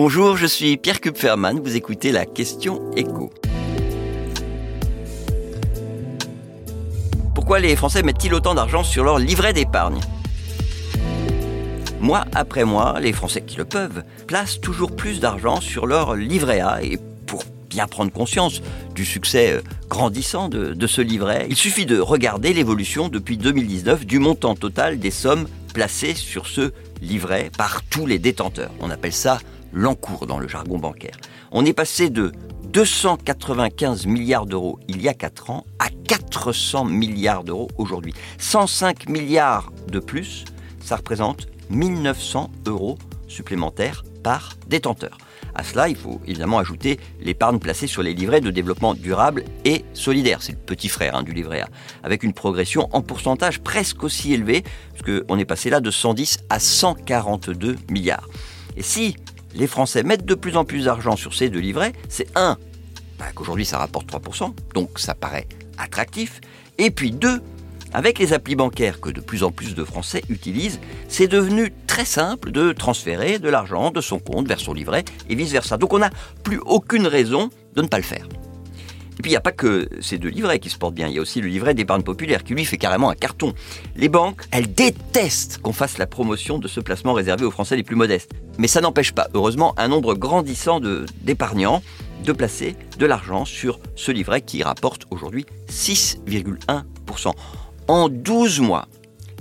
Bonjour, je suis Pierre Kupferman, vous écoutez la question écho. Pourquoi les Français mettent-ils autant d'argent sur leur livret d'épargne? Mois après mois, les Français qui le peuvent placent toujours plus d'argent sur leur livret A et pour bien prendre conscience du succès euh, grandissant de, de ce livret, il suffit de regarder l'évolution depuis 2019 du montant total des sommes placées sur ce livret par tous les détenteurs. On appelle ça l'encours dans le jargon bancaire. On est passé de 295 milliards d'euros il y a 4 ans à 400 milliards d'euros aujourd'hui. 105 milliards de plus, ça représente 1900 euros supplémentaires par détenteur. À cela, il faut évidemment ajouter l'épargne placée sur les livrets de développement durable et solidaire. C'est le petit frère hein, du livret A, avec une progression en pourcentage presque aussi élevée, puisqu'on est passé là de 110 à 142 milliards. Et si les Français mettent de plus en plus d'argent sur ces deux livrets, c'est un, bah, qu'aujourd'hui ça rapporte 3%, donc ça paraît attractif, et puis deux, avec les applis bancaires que de plus en plus de Français utilisent, c'est devenu très simple de transférer de l'argent de son compte vers son livret et vice-versa. Donc on n'a plus aucune raison de ne pas le faire. Et puis il n'y a pas que ces deux livrets qui se portent bien, il y a aussi le livret d'épargne populaire qui lui fait carrément un carton. Les banques, elles détestent qu'on fasse la promotion de ce placement réservé aux Français les plus modestes. Mais ça n'empêche pas, heureusement, un nombre grandissant d'épargnants de placer de l'argent sur ce livret qui rapporte aujourd'hui 6,1%. En 12 mois,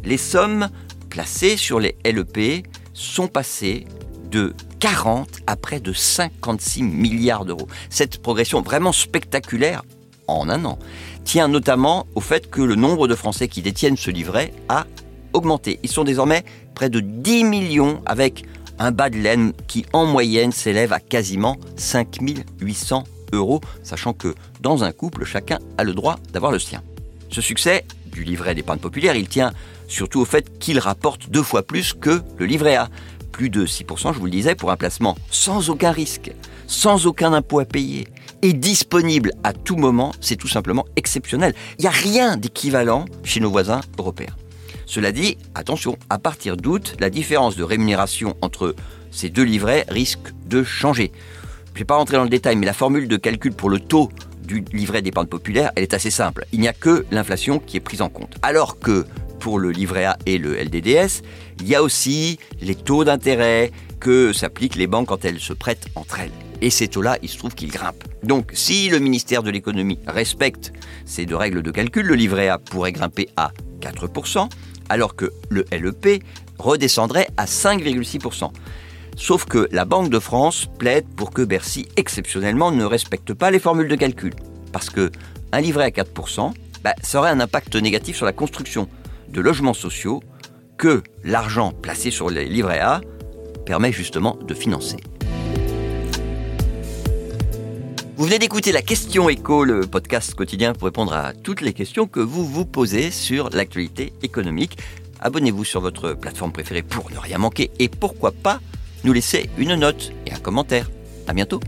les sommes placées sur les LEP sont passées de 40 à près de 56 milliards d'euros. Cette progression vraiment spectaculaire en un an tient notamment au fait que le nombre de Français qui détiennent ce livret a augmenté. Ils sont désormais près de 10 millions avec un bas de laine qui en moyenne s'élève à quasiment 5800 euros, sachant que dans un couple, chacun a le droit d'avoir le sien. Ce succès du livret d'épargne populaire, il tient surtout au fait qu'il rapporte deux fois plus que le livret A. Plus de 6%, je vous le disais, pour un placement sans aucun risque, sans aucun impôt à payer, et disponible à tout moment, c'est tout simplement exceptionnel. Il n'y a rien d'équivalent chez nos voisins européens. Cela dit, attention, à partir d'août, la différence de rémunération entre ces deux livrets risque de changer. Je ne vais pas rentrer dans le détail, mais la formule de calcul pour le taux du livret d'épargne populaire, elle est assez simple. Il n'y a que l'inflation qui est prise en compte. Alors que pour le livret A et le LDDS, il y a aussi les taux d'intérêt que s'appliquent les banques quand elles se prêtent entre elles. Et ces taux-là, il se trouve qu'ils grimpent. Donc, si le ministère de l'économie respecte ces deux règles de calcul, le livret A pourrait grimper à 4%, alors que le LEP redescendrait à 5,6%. Sauf que la Banque de France plaide pour que Bercy, exceptionnellement, ne respecte pas les formules de calcul. Parce que un livret à 4%, bah, ça aurait un impact négatif sur la construction de logements sociaux que l'argent placé sur les livrets A permet justement de financer. Vous venez d'écouter la question écho, le podcast quotidien pour répondre à toutes les questions que vous vous posez sur l'actualité économique. Abonnez-vous sur votre plateforme préférée pour ne rien manquer et pourquoi pas nous laisser une note et un commentaire. À bientôt.